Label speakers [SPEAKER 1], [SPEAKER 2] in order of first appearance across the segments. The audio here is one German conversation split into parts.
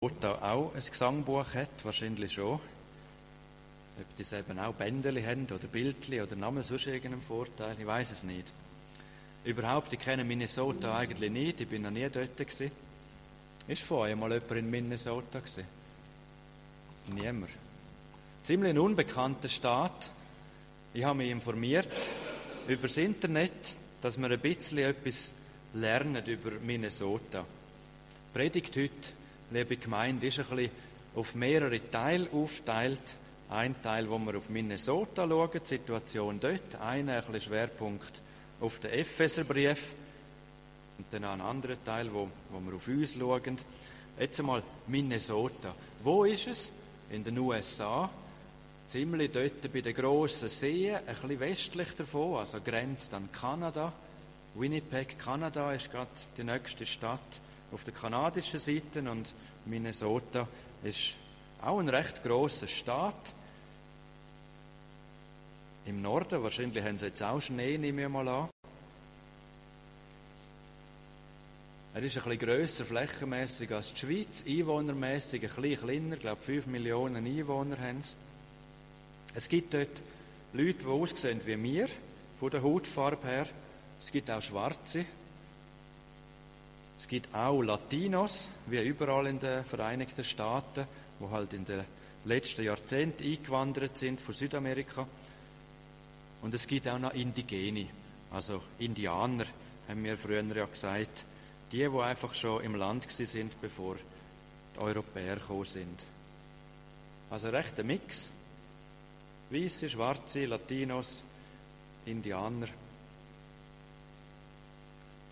[SPEAKER 1] Minnesota auch ein Gesangbuch hat, wahrscheinlich schon. Ob die eben auch Bändeli haben oder Bildli oder Namen sonst irgendeinen Vorteil, ich weiß es nicht. Überhaupt, ich kenne Minnesota eigentlich nicht, ich bin noch nie dort gewesen. Ist vorher mal jemand in Minnesota gewesen? Niemand. Ziemlich ein unbekannter Staat. Ich habe mich informiert über das Internet, dass wir ein bisschen etwas lernen über Minnesota. Predigt heute, liebe Gemeinde, ist ein bisschen auf mehrere Teile aufteilt. Ein Teil, wo wir auf Minnesota schauen, die Situation dort. Einer, ein bisschen Schwerpunkt auf den Epheserbrief. Und dann ein anderer Teil, wo, wo wir auf uns schauen. Jetzt einmal Minnesota. Wo ist es? In den USA. Ziemlich dort bei den grossen Seen, ein bisschen westlich davon, also grenzt an Kanada. Winnipeg, Kanada ist gerade die nächste Stadt auf der kanadischen Seite und Minnesota ist auch ein recht grosser Staat. Im Norden, wahrscheinlich haben sie jetzt auch Schnee, nehme ich mal an. Er ist ein bisschen grösser flächenmässig als die Schweiz, einwohnermässig ein bisschen kleiner, ich glaube 5 Millionen Einwohner haben sie. Es gibt dort Leute, die aussehen wie wir, von der Hautfarbe her. Es gibt auch Schwarze. Es gibt auch Latinos, wie überall in den Vereinigten Staaten, wo halt in den letzten Jahrzehnten eingewandert sind von Südamerika. Und es gibt auch noch Indigene, also Indianer, haben wir früher ja gesagt. Die, die einfach schon im Land sind, bevor die Europäer gekommen sind. Also ein Mix. Weiße, Schwarze, Latinos, Indianer.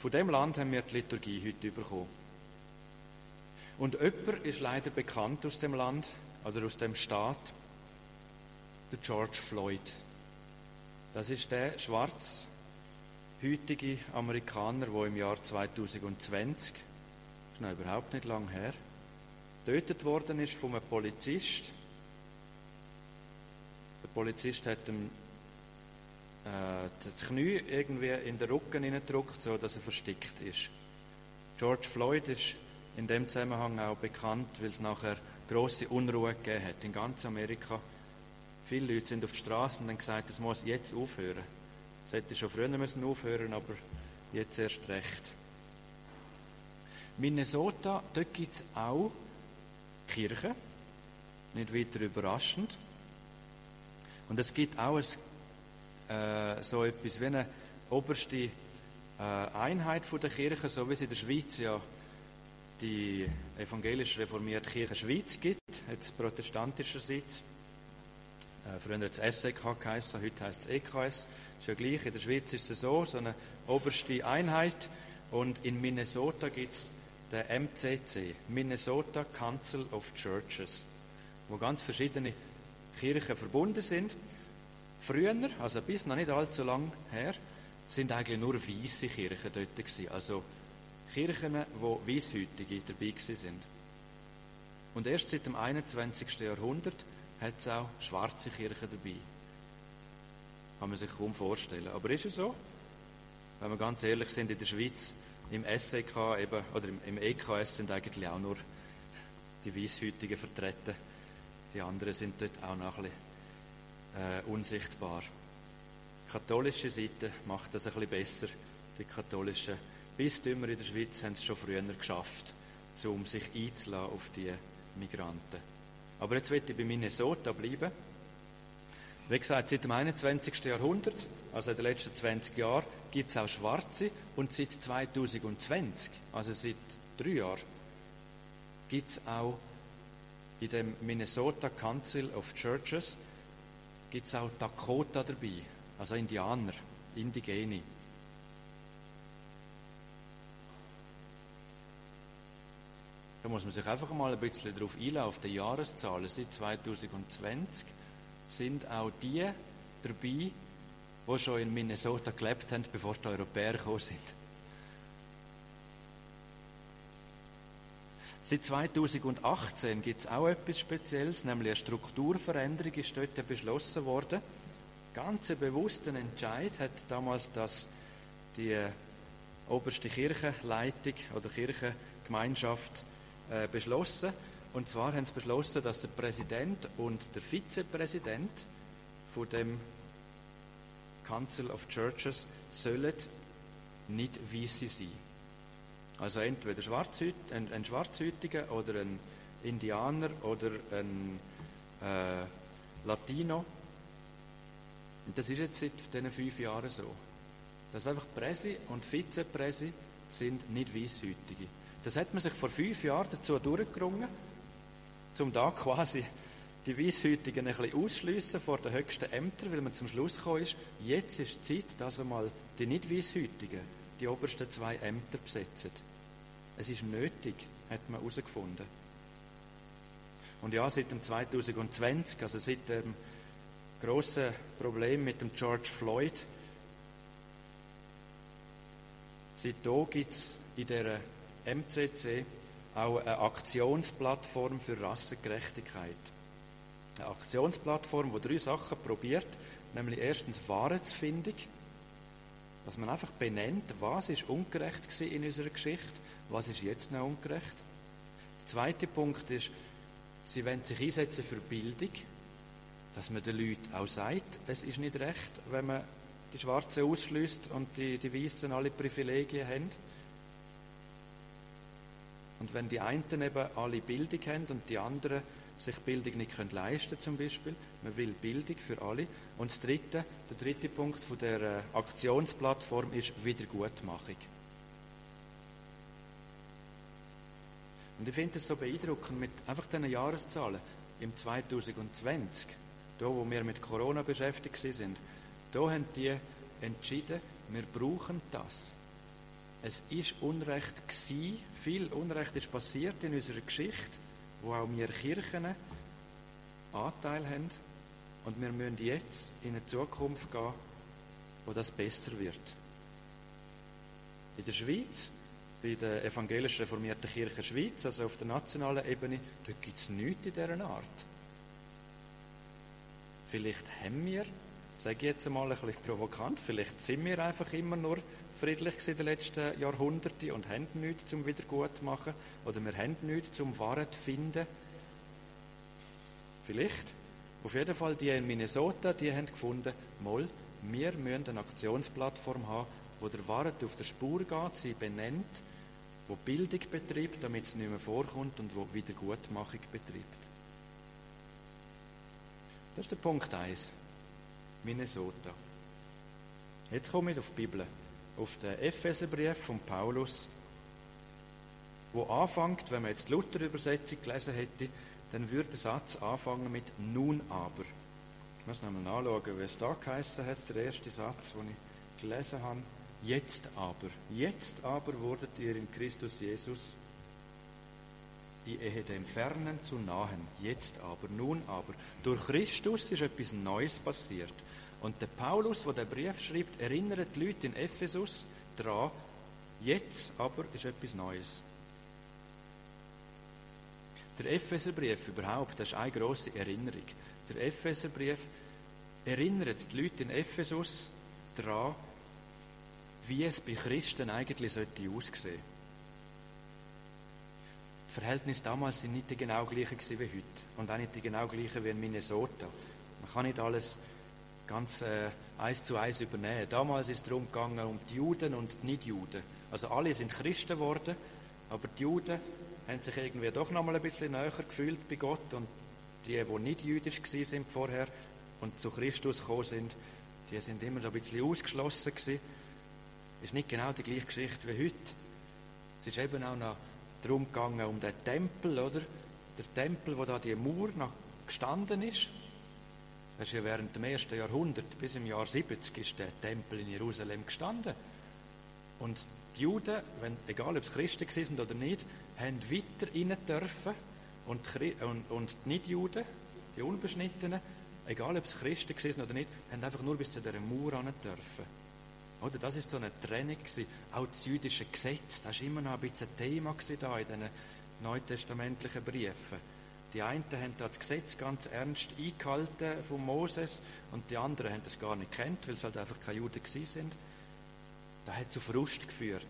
[SPEAKER 1] Von dem Land haben wir die Liturgie heute bekommen. Und jemand ist leider bekannt aus dem Land oder aus dem Staat, der George Floyd. Das ist der schwarz heutige Amerikaner, der im Jahr 2020, das ist noch überhaupt nicht lang her, getötet worden ist von einem Polizist. Der Polizist hat ihm das Knie irgendwie in den Rücken hineingedrückt, so dass er verstickt ist. George Floyd ist in dem Zusammenhang auch bekannt, weil es nachher große Unruhe gegeben hat in ganz Amerika. Viele Leute sind auf die Straße und haben gesagt, es muss jetzt aufhören. Es hätte schon früher müssen aufhören, aber jetzt erst recht. Minnesota, dort gibt es auch Kirchen, nicht weiter überraschend. Und es gibt auch ein, äh, so etwas wie eine oberste äh, Einheit von der Kirche, so wie es in der Schweiz ja die evangelisch reformierte Kirche Schweiz gibt, jetzt protestantischerseits. Äh, früher hat es SEK geheißen, heute heißt es EKS. Ist ja gleich, in der Schweiz ist es so, so eine oberste Einheit. Und in Minnesota gibt es den MCC, Minnesota Council of Churches, wo ganz verschiedene Kirchen verbunden sind. Früher, also bis noch nicht allzu lang her, sind eigentlich nur weiße Kirchen dort gewesen. Also Kirchen, wo Weisshütige dabei sind. Und erst seit dem 21. Jahrhundert hat es auch schwarze Kirchen dabei. Kann man sich kaum vorstellen. Aber ist es so? Wenn wir ganz ehrlich sind, in der Schweiz, im SEK eben, oder im, EKS sind eigentlich auch nur die Weisshütigen vertreten. Die anderen sind dort auch noch ein bisschen äh, unsichtbar. Die katholische Seite macht das ein bisschen besser. Die katholischen Bistümer in der Schweiz haben es schon früher geschafft, um sich einzulassen auf die Migranten. Aber jetzt will ich bei Minnesota bleiben. Wie gesagt, seit dem 21. Jahrhundert, also in den letzten 20 Jahren, gibt es auch Schwarze und seit 2020, also seit drei Jahren, gibt es auch in dem Minnesota Council of Churches gibt es auch Dakota dabei, also Indianer, Indigene. Da muss man sich einfach mal ein bisschen darauf einlassen, auf die Jahreszahlen. Seit 2020 sind auch die dabei, die schon in Minnesota gelebt haben, bevor die Europäer gekommen sind. Seit 2018 gibt es auch etwas Spezielles, nämlich eine Strukturveränderung ist dort beschlossen worden. Ganz bewussten Entscheid hat damals das die oberste Kirchenleitung oder Kirchengemeinschaft äh, beschlossen. Und zwar haben sie beschlossen, dass der Präsident und der Vizepräsident von dem Council of Churches sollen nicht Weisse sein. Also entweder Schwarzhüt, ein, ein Schwarzhütiger oder ein Indianer oder ein äh, Latino. Und das ist jetzt seit diesen fünf Jahren so. Dass einfach Präsi und Vizepräsi sind nicht Weisshütige. Das hat man sich vor fünf Jahren dazu durchgerungen, um da quasi die Weisshütigen ein bisschen ausschliessen vor den höchsten Ämtern, weil man zum Schluss gekommen ist, jetzt ist die Zeit, dass einmal die nicht Weisshütigen die obersten zwei Ämter besetzen. Es ist nötig, hat man herausgefunden. Und ja, seit dem 2020, also seit dem grossen Problem mit dem George Floyd, seitdem gibt es in der MCC auch eine Aktionsplattform für Rassengerechtigkeit. Eine Aktionsplattform, die drei Sachen probiert, nämlich erstens Wahrheitsfindung, dass man einfach benennt, was ist ungerecht in unserer Geschichte, was ist jetzt noch ungerecht. Der zweite Punkt ist, sie wollen sich einsetzen für Bildung, dass man den Leuten auch sagt, es ist nicht recht, wenn man die Schwarzen ausschließt und die, die Weißen alle Privilegien haben. Und wenn die einen eben alle Bildung haben und die anderen sich Bildung nicht können leisten zum Beispiel, man will Bildung für alle. Und das dritte, der dritte Punkt von der äh, Aktionsplattform ist Wiedergutmachung. Und ich finde es so beeindruckend mit einfach diesen Jahreszahlen. Im 2020, da wo wir mit Corona beschäftigt sind, da haben die entschieden, wir brauchen das. Es ist Unrecht gewesen, viel Unrecht ist passiert in unserer Geschichte, wo auch wir Kirchen Anteil haben. Und wir müssen jetzt in eine Zukunft gehen, wo das besser wird. In der Schweiz, bei der evangelisch reformierten Kirche Schweiz, also auf der nationalen Ebene, dort gibt es nichts in dieser Art. Vielleicht haben wir sage ich jetzt mal ein bisschen provokant, vielleicht sind wir einfach immer nur friedlich in den letzten Jahrhunderten und haben nichts zum Wiedergutmachen oder wir haben nichts zum Wahrheit finden. Vielleicht. Auf jeden Fall, die in Minnesota, die haben gefunden, mal, wir müssen eine Aktionsplattform haben, wo der Wahrheit auf der Spur geht, sie benennt, wo Bildung betreibt, damit es nicht mehr vorkommt und wo Wiedergutmachung betreibt. Das ist der Punkt 1. Minnesota. Jetzt komme ich auf die Bibel, auf den Epheserbrief von Paulus, wo anfängt, wenn man jetzt die Luther-Übersetzung gelesen hätte, dann würde der Satz anfangen mit nun aber. Ich muss nochmal nachschauen, wie es da geheißen hat, der erste Satz, den ich gelesen habe. Jetzt aber, jetzt aber wurdet ihr in Christus Jesus die Ehe dem Fernen zu nahen. Jetzt aber, nun aber. Durch Christus ist etwas Neues passiert. Und der Paulus, der den Brief schreibt, erinnert die Leute in Ephesus daran, jetzt aber ist etwas Neues. Der Epheserbrief überhaupt, das ist eine grosse Erinnerung. Der Epheserbrief erinnert die Leute in Ephesus daran, wie es bei Christen eigentlich sollte aussehen. Die Verhältnisse damals sind nicht die genau gleichen wie heute und auch nicht die genau gleichen wie in Minnesota. Man kann nicht alles ganz äh, eins zu eins übernehmen. Damals ist es darum gegangen, um die Juden und die Nicht-Juden. Also alle sind Christen geworden, aber die Juden haben sich irgendwie doch noch mal ein bisschen näher gefühlt bei Gott und die, die nicht jüdisch sind vorher und zu Christus gekommen sind, die sind immer so ein bisschen ausgeschlossen gewesen. Ist nicht genau die gleiche Geschichte wie heute. Es ist eben auch noch darum gegangen, um den Tempel, oder? Der Tempel, wo da die Mauer noch gestanden ist, das ist ja während dem ersten Jahrhundert, bis im Jahr 70, ist der Tempel in Jerusalem gestanden. Und die Juden, wenn, egal ob es Christen sind oder nicht, haben weiter rein dürfen. Und, und, und die Nicht-Juden, die Unbeschnittenen, egal ob es Christen sind oder nicht, haben einfach nur bis zu dieser Mauer ran dürfen. Oder das ist so eine Trennung gewesen. Auch das jüdische Gesetz, das war immer noch ein bisschen Thema da in diesen neutestamentlichen Briefen. Die einen haben das Gesetz ganz ernst eingehalten von Moses und die anderen haben das gar nicht kennt, weil es halt einfach keine Juden sind. Das hat zu Frust geführt.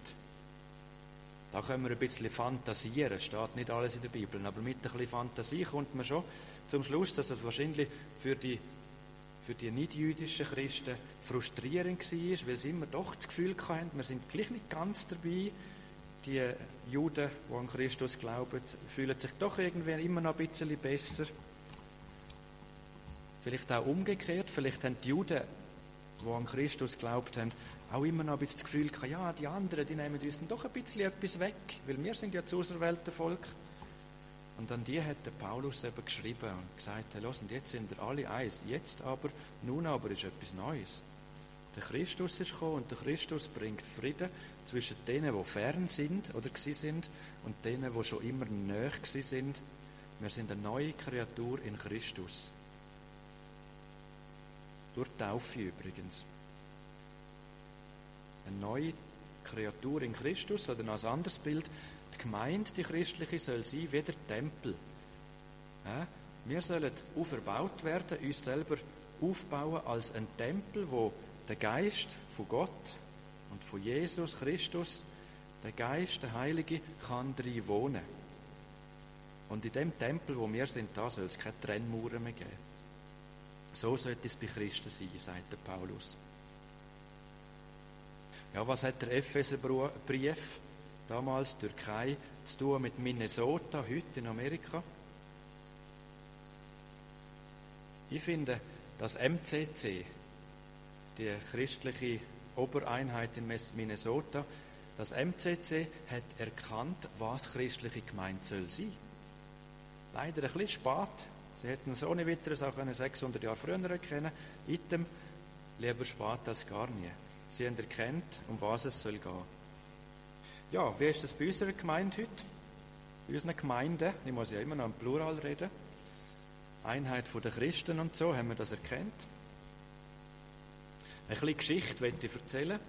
[SPEAKER 1] Da können wir ein bisschen fantasieren, steht nicht alles in der Bibel, aber mit ein bisschen Fantasie kommt man schon zum Schluss, dass es wahrscheinlich für die, für die nicht-jüdischen Christen frustrierend war, weil sie immer doch das Gefühl hatten, wir sind gleich nicht ganz dabei. Die Juden, die an Christus glauben, fühlen sich doch irgendwie immer noch ein bisschen besser. Vielleicht auch umgekehrt, vielleicht haben die Juden, die an Christus glaubt haben, auch immer noch ein bisschen das Gefühl gehabt, ja, die anderen, die nehmen uns doch ein bisschen etwas weg, weil wir sind ja das auserwählte Volk. Und an die hat der Paulus eben geschrieben und gesagt, hey, los, und jetzt sind wir alle eins. Jetzt aber, nun aber ist etwas Neues. Der Christus ist gekommen und der Christus bringt Frieden zwischen denen, die fern sind oder sind und denen, die schon immer näher sind. Wir sind eine neue Kreatur in Christus. Durch Taufe übrigens. Eine neue Kreatur in Christus oder noch ein anderes Bild. Die Gemeinde, die christliche, soll sein wie der Tempel. Wir sollen auferbaut werden, uns selber aufbauen als ein Tempel, wo der Geist von Gott und von Jesus Christus, der Geist, der Heilige, kann drin wohnen. Und in dem Tempel, wo wir sind, da soll es keine Trennmauern mehr geben. So sollte es bei Christen sein, sagt der Paulus. Ja, was hat der Epheserbrief damals Türkei zu tun mit Minnesota, heute in Amerika? Ich finde, das MCC, die christliche Obereinheit in Minnesota, das MCC hat erkannt, was christliche Gemeinde soll sein. Leider ein bisschen spät. Sie hätten es ohne weiteres auch 600 Jahre früher erkennen Item, lieber spät als gar nie. Sie haben erkannt, um was es soll gehen. Ja, wie ist das bei unserer Gemeinde heute? Bei unseren Gemeinden, ich muss ja immer noch im Plural reden, Einheit der Christen und so, haben wir das erkannt. Eine kleine Geschichte möchte ich erzählen,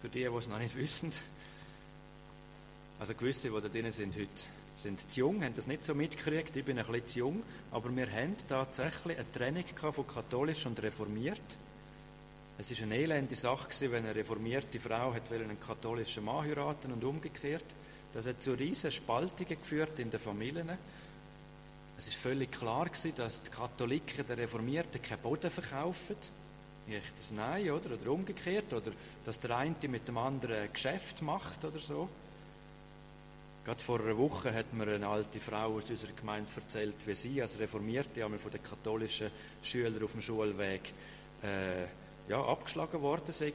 [SPEAKER 1] für die, die es noch nicht wissen. Also gewisse, die da drinnen sind heute, sind zu jung, haben das nicht so mitgekriegt, ich bin ein bisschen zu jung, aber wir haben tatsächlich eine Trennung von katholisch und reformiert. Es war eine elende Sache, wenn eine reformierte Frau einen katholischen Mann heiraten und umgekehrt. Das hat zu riesen Spaltungen geführt in den Familien. Es ist völlig klar dass die Katholiken den Reformierten keinen Boden verkaufen. Ich das Nein, oder? Oder umgekehrt. Oder dass der eine mit dem anderen ein Geschäft macht oder so. Gerade vor einer Woche hat mir eine alte Frau aus unserer Gemeinde erzählt, wie sie als Reformierte einmal von den katholischen Schülern auf dem Schulweg äh, ja, abgeschlagen worden sei.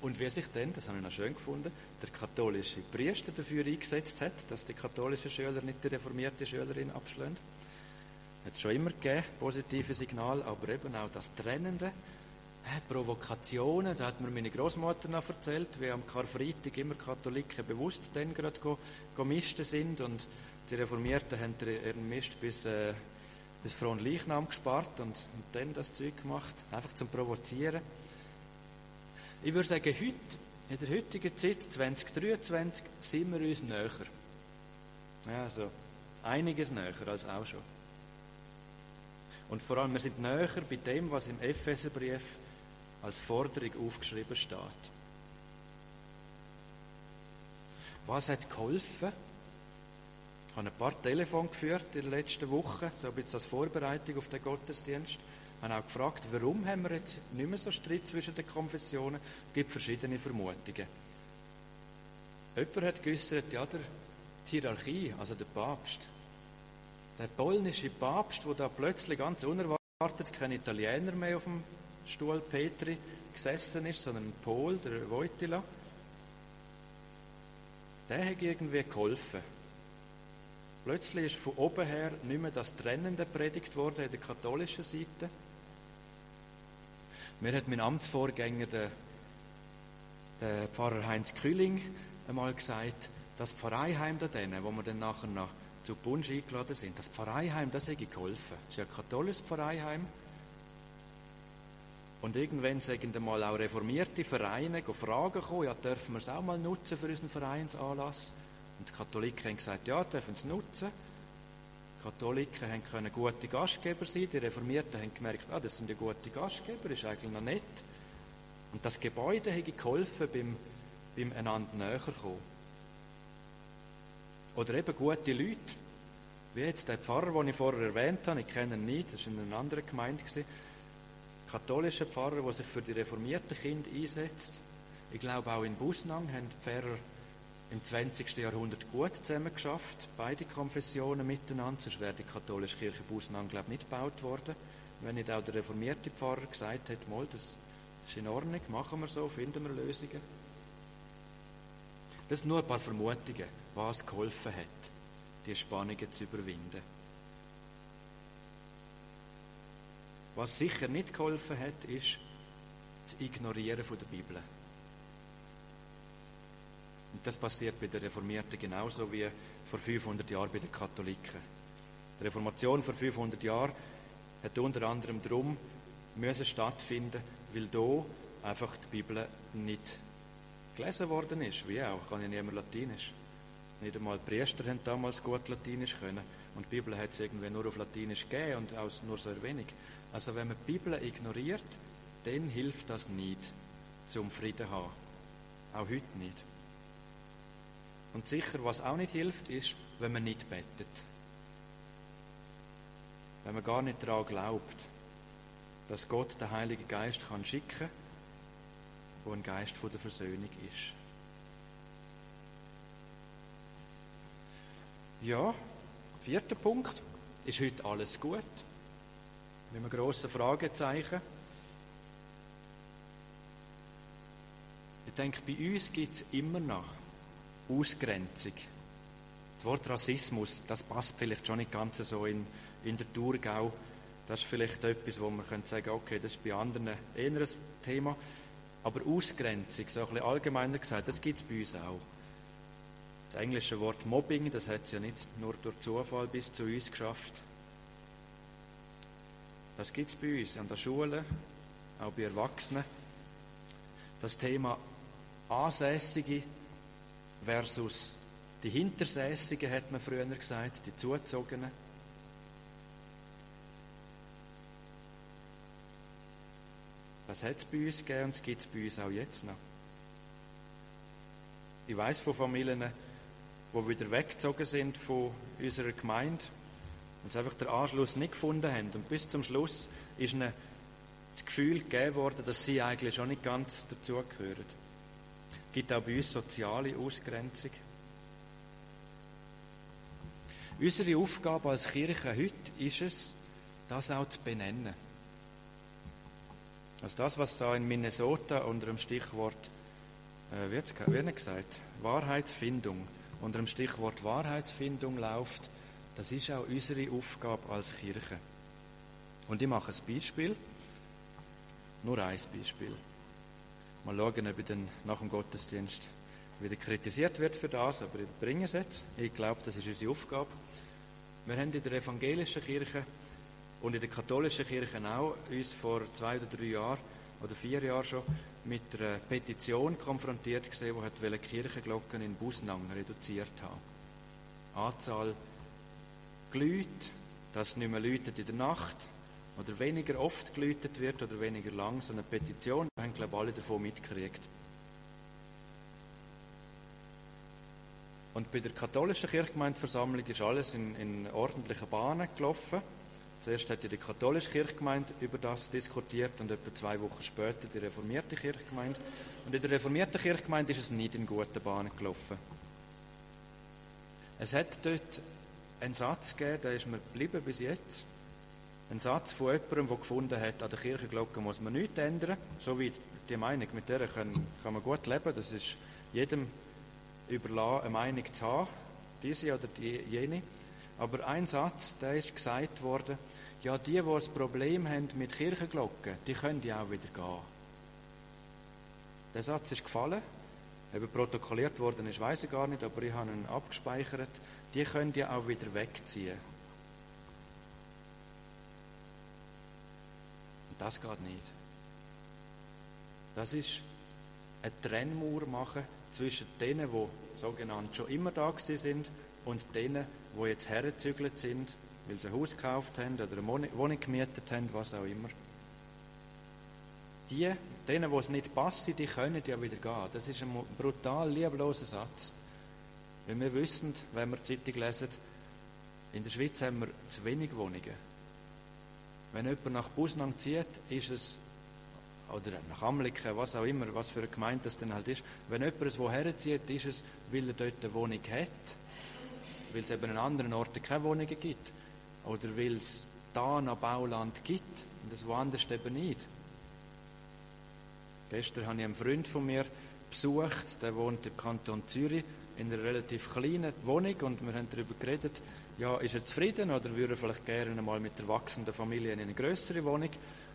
[SPEAKER 1] Und wie sich dann, das habe ich noch schön gefunden, der katholische Priester dafür eingesetzt hat, dass die katholischen Schüler nicht die reformierte Schülerin abschlagen. Hat es schon immer gegeben, positive Signal, aber eben auch das Trennende, äh, Provokationen, da hat mir meine Großmutter noch erzählt, wie am Karfreitag immer Katholiken bewusst dann gerade misten sind und die Reformierten haben ihren Mist bis äh, bis Frau Leichnam gespart und, und dann das Zeug gemacht, einfach zum Provozieren. Ich würde sagen, heute, in der heutigen Zeit, 2023, sind wir uns näher. Ja, also einiges näher als auch schon. Und vor allem, wir sind näher bei dem, was im Epheserbrief als Forderung aufgeschrieben steht. Was hat geholfen? Ich habe ein paar Telefone geführt in der letzten Woche, so ein bisschen als Vorbereitung auf den Gottesdienst. Ich habe auch gefragt, warum haben wir jetzt nicht mehr so Streit zwischen den Konfessionen? Es gibt verschiedene Vermutungen. Jemand hat geäußert, ja, der, die Hierarchie, also der Papst. Der polnische Papst, der da plötzlich ganz unerwartet kein Italiener mehr auf dem Stuhl Petri gesessen ist, sondern ein Pol, der Wojtyla, der hat irgendwie geholfen. Plötzlich ist von oben her nicht mehr das Trennende predigt worden in der katholischen Seite. Mir hat mein Amtsvorgänger, der, der Pfarrer Heinz Kühling, einmal gesagt, das Pfarreiheim da denen, wo wir dann nachher noch zu Bunsch eingeladen sind, das Pfarreiheim, das hätte geholfen. Das ist ja ein katholisches Pfarreiheim. Und irgendwann sagen mal auch reformierte Vereine fragen kommen, ja, dürfen wir es auch mal nutzen für unseren Vereinsanlass? Und die Katholiken haben gesagt, ja, dürfen es nutzen. Die Katholiken haben können gute Gastgeber sein. Die Reformierten haben gemerkt, ah, das sind ja gute Gastgeber, ist eigentlich noch nett. Und das Gebäude hat geholfen beim, beim einander näher kommen. Oder eben gute Leute, wie jetzt der Pfarrer, den ich vorher erwähnt habe, ich kenne ihn nicht, das war in einer anderen Gemeinde, katholischer Pfarrer, der sich für die reformierten Kinder einsetzt. Ich glaube, auch in Busnang haben die Pfarrer im 20. Jahrhundert gut zusammen geschafft, beide Konfessionen miteinander, sonst wäre die katholische Kirche Busnang, glaube ich, nicht gebaut worden. Wenn nicht auch der reformierte Pfarrer gesagt hätte, mal, das ist in Ordnung, machen wir so, finden wir Lösungen. Das sind nur ein paar Vermutungen, was geholfen hat, die Spannungen zu überwinden. Was sicher nicht geholfen hat, ist das Ignorieren von der Bibel. Und das passiert bei den Reformierten genauso wie vor 500 Jahren bei den Katholiken. Die Reformation vor 500 Jahren hat unter anderem darum müssen stattfinden, weil da einfach die Bibel nicht gelesen worden ist. Wie auch, kann ich nicht mehr Latinisch. Nicht einmal die Priester haben damals gut Latinisch können. Und die Bibel hat es irgendwie nur auf Latinisch gegeben und auch nur sehr wenig. Also wenn man die Bibel ignoriert, dann hilft das nicht, zum Frieden haben. Auch heute nicht. Und sicher, was auch nicht hilft, ist, wenn man nicht betet. Wenn man gar nicht daran glaubt, dass Gott den Heiligen Geist kann schicken kann, wo ein Geist von der Versöhnung ist. Ja, vierter Punkt. Ist heute alles gut? Mit einem grossen Fragezeichen. Ich denke, bei uns gibt es immer noch Ausgrenzung. Das Wort Rassismus, das passt vielleicht schon nicht ganz so in, in der Thurgau. Das ist vielleicht etwas, wo man sagen könnte, okay, das ist bei anderen eher ein Thema. Aber Ausgrenzung, so ein bisschen allgemeiner gesagt, das gibt es bei uns auch. Das englische Wort Mobbing, das hat es ja nicht nur durch Zufall bis zu uns geschafft. Das gibt es bei uns an der Schule, auch bei Erwachsenen. Das Thema Ansässige versus die Hintersässigen, hat man früher gesagt, die Zuzogenen. Das hat es bei uns gegeben und es gibt es bei uns auch jetzt noch. Ich weiß von Familien, die wieder weggezogen sind von unserer Gemeinde und einfach den Anschluss nicht gefunden haben. Und bis zum Schluss ist ihnen das Gefühl gegeben worden, dass sie eigentlich schon nicht ganz dazugehören. Gibt auch bei uns soziale Ausgrenzung. Unsere Aufgabe als Kirche heute ist es, das auch zu benennen. Also das, was da in Minnesota unter dem Stichwort, äh, wird, wird gesagt, Wahrheitsfindung, unter dem Stichwort Wahrheitsfindung läuft, das ist auch unsere Aufgabe als Kirche. Und ich mache ein Beispiel, nur ein Beispiel. Mal schauen, ob ich dann nach dem Gottesdienst wieder kritisiert wird für das, aber ich bringe es jetzt. Ich glaube, das ist unsere Aufgabe. Wir haben in der evangelischen Kirche und in der katholischen Kirche auch uns vor zwei oder drei Jahren oder vier Jahren schon mit einer Petition konfrontiert gesehen, die hat Kirchenglocken in Busnang reduziert haben. Anzahl Leute, dass nicht mehr läutet in der Nacht oder weniger oft geläutet wird oder weniger lang, so eine Petition, wir haben glaube ich alle davon mitgekriegt. Und bei der katholischen Kirchgemeindeversammlung ist alles in, in ordentlichen Bahnen gelaufen. Zuerst hat die katholische Kirchgemeinde über das diskutiert und etwa zwei Wochen später die reformierte Kirchgemeinde. Und in der reformierten Kirchgemeinde ist es nicht in guten Bahnen gelaufen. Es hat dort einen Satz gegeben, der ist mir geblieben bis jetzt. Ein Satz von jemandem, der gefunden hat, an der Kirchenglocke muss man nichts ändern. So wie die Meinung, mit der kann, kann man gut leben. Das ist jedem überlassen, eine Meinung zu haben, diese oder die, jene. Aber ein Satz, der ist gesagt worden, ja, die, die ein Problem haben mit Kirchenglocken, die können ja auch wieder gehen. Der Satz ist gefallen. Ob er protokolliert worden ist, weiß ich gar nicht, aber ich habe ihn abgespeichert. Die können ja auch wieder wegziehen. Das geht nicht. Das ist eine Trennmauer machen zwischen denen, die sogenannt schon immer da sind und denen, die jetzt hergezügelt sind, weil sie ein Haus gekauft haben oder eine Wohnung gemietet haben, was auch immer. die, denen, wo es nicht passt, die können ja wieder gehen. Das ist ein brutal liebloser Satz. Weil wir wissen, wenn wir die Zeitung lesen, in der Schweiz haben wir zu wenig Wohnungen. Wenn jemand nach Busnang zieht, ist es, oder nach Amliken, was auch immer, was für eine Gemeinde das dann halt ist, wenn jemand woher zieht, ist es, weil er dort eine Wohnung hat, weil es eben an anderen Orten keine Wohnungen gibt, oder weil es da noch Bauland gibt und das woanders eben nicht. Gestern habe ich einen Freund von mir besucht, der wohnt im Kanton Zürich in einer relativ kleinen Wohnung und wir haben darüber geredet, ja, ist er zufrieden oder würde er vielleicht gerne mal mit der wachsenden Familie in eine größere Wohnung?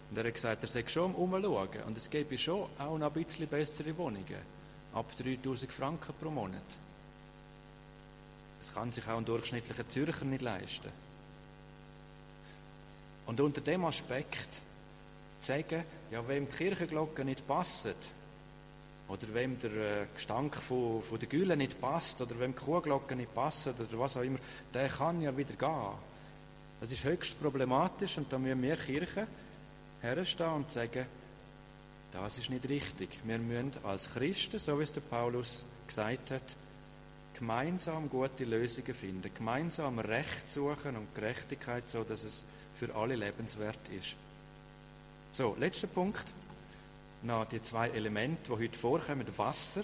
[SPEAKER 1] Und er hat gesagt, er sei schon umschauen und es gäbe schon auch noch ein bisschen bessere Wohnungen, ab 3000 Franken pro Monat. Das kann sich auch ein durchschnittlicher Zürcher nicht leisten. Und unter dem Aspekt zu sagen, ja, wem die Kirchenglocke nicht passt, oder wem der äh, Gestank von, von der Gülle nicht passt, oder wem die Kuhglocke nicht passt, oder was auch immer, der kann ja wieder gehen. Das ist höchst problematisch und da müssen wir Kirchen herstehen und sagen, das ist nicht richtig. Wir müssen als Christen, so wie es der Paulus gesagt hat, gemeinsam gute Lösungen finden, gemeinsam Recht suchen und Gerechtigkeit, so dass es für alle lebenswert ist. So, letzter Punkt. Noch die zwei Elemente, die heute vorkommen. Wasser.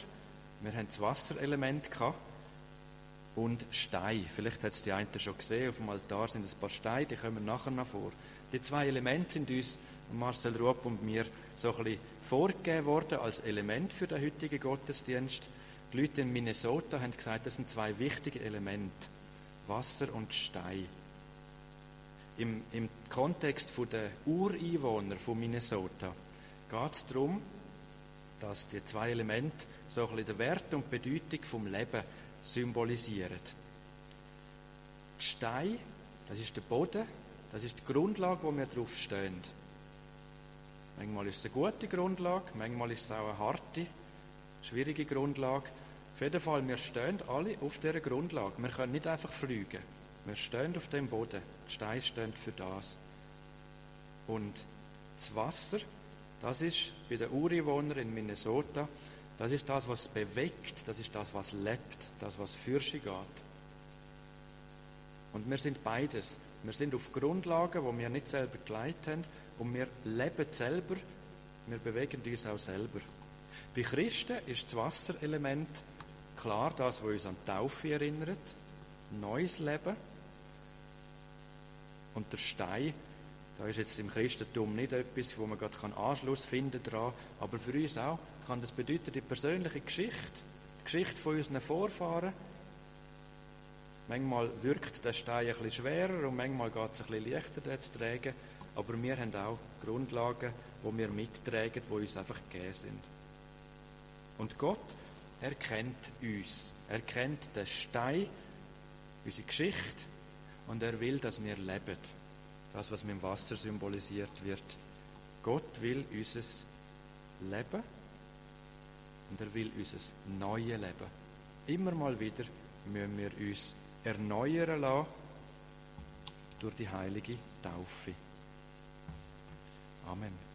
[SPEAKER 1] Wir haben das Wasserelement gehabt. Und Stein. Vielleicht hat es die einen schon gesehen. Auf dem Altar sind ein paar Steine, die kommen nachher noch vor. Die zwei Elemente sind uns, Marcel Rupp und mir, so ein bisschen vorgegeben worden als Element für den heutigen Gottesdienst. Die Leute in Minnesota haben gesagt, das sind zwei wichtige Elemente. Wasser und Stein im, im Kontext der Ureinwohner von Minnesota geht es darum, dass die zwei Elemente so ein bisschen den Wert und die Bedeutung vom Leben symbolisieren. Die Stein, das ist der Boden, das ist die Grundlage, wo wir drauf stehen. Manchmal ist es eine gute Grundlage, manchmal ist es auch eine harte, schwierige Grundlage. Auf jeden Fall, wir stehen alle auf dieser Grundlage. Wir können nicht einfach fliegen. Wir stehen auf dem Boden. Die Steine stehen für das. Und das Wasser, das ist bei den Ureinwohnern in Minnesota, das ist das, was bewegt, das ist das, was lebt, das, was für sie geht. Und wir sind beides. Wir sind auf Grundlagen, wo wir nicht selber geleitet haben, und wir leben selber, wir bewegen uns auch selber. Bei Christen ist das Wasserelement klar das, was uns an die Taufe erinnert, neues Leben. Und der Stein, da ist jetzt im Christentum nicht etwas, wo man gerade Anschluss finden kann, aber für uns auch kann das bedeuten, die persönliche Geschichte, die Geschichte von unseren Vorfahren. Manchmal wirkt der Stein ein bisschen schwerer und manchmal geht es ein bisschen leichter, den zu tragen, aber wir haben auch Grundlagen, die wir mittragen, die uns einfach gegeben sind. Und Gott erkennt uns. Er kennt den Stein, unsere Geschichte, und er will, dass wir leben. Das, was mit dem Wasser symbolisiert wird. Gott will unser Leben und er will unser neues Leben. Immer mal wieder müssen wir uns erneuern lassen durch die heilige Taufe. Amen.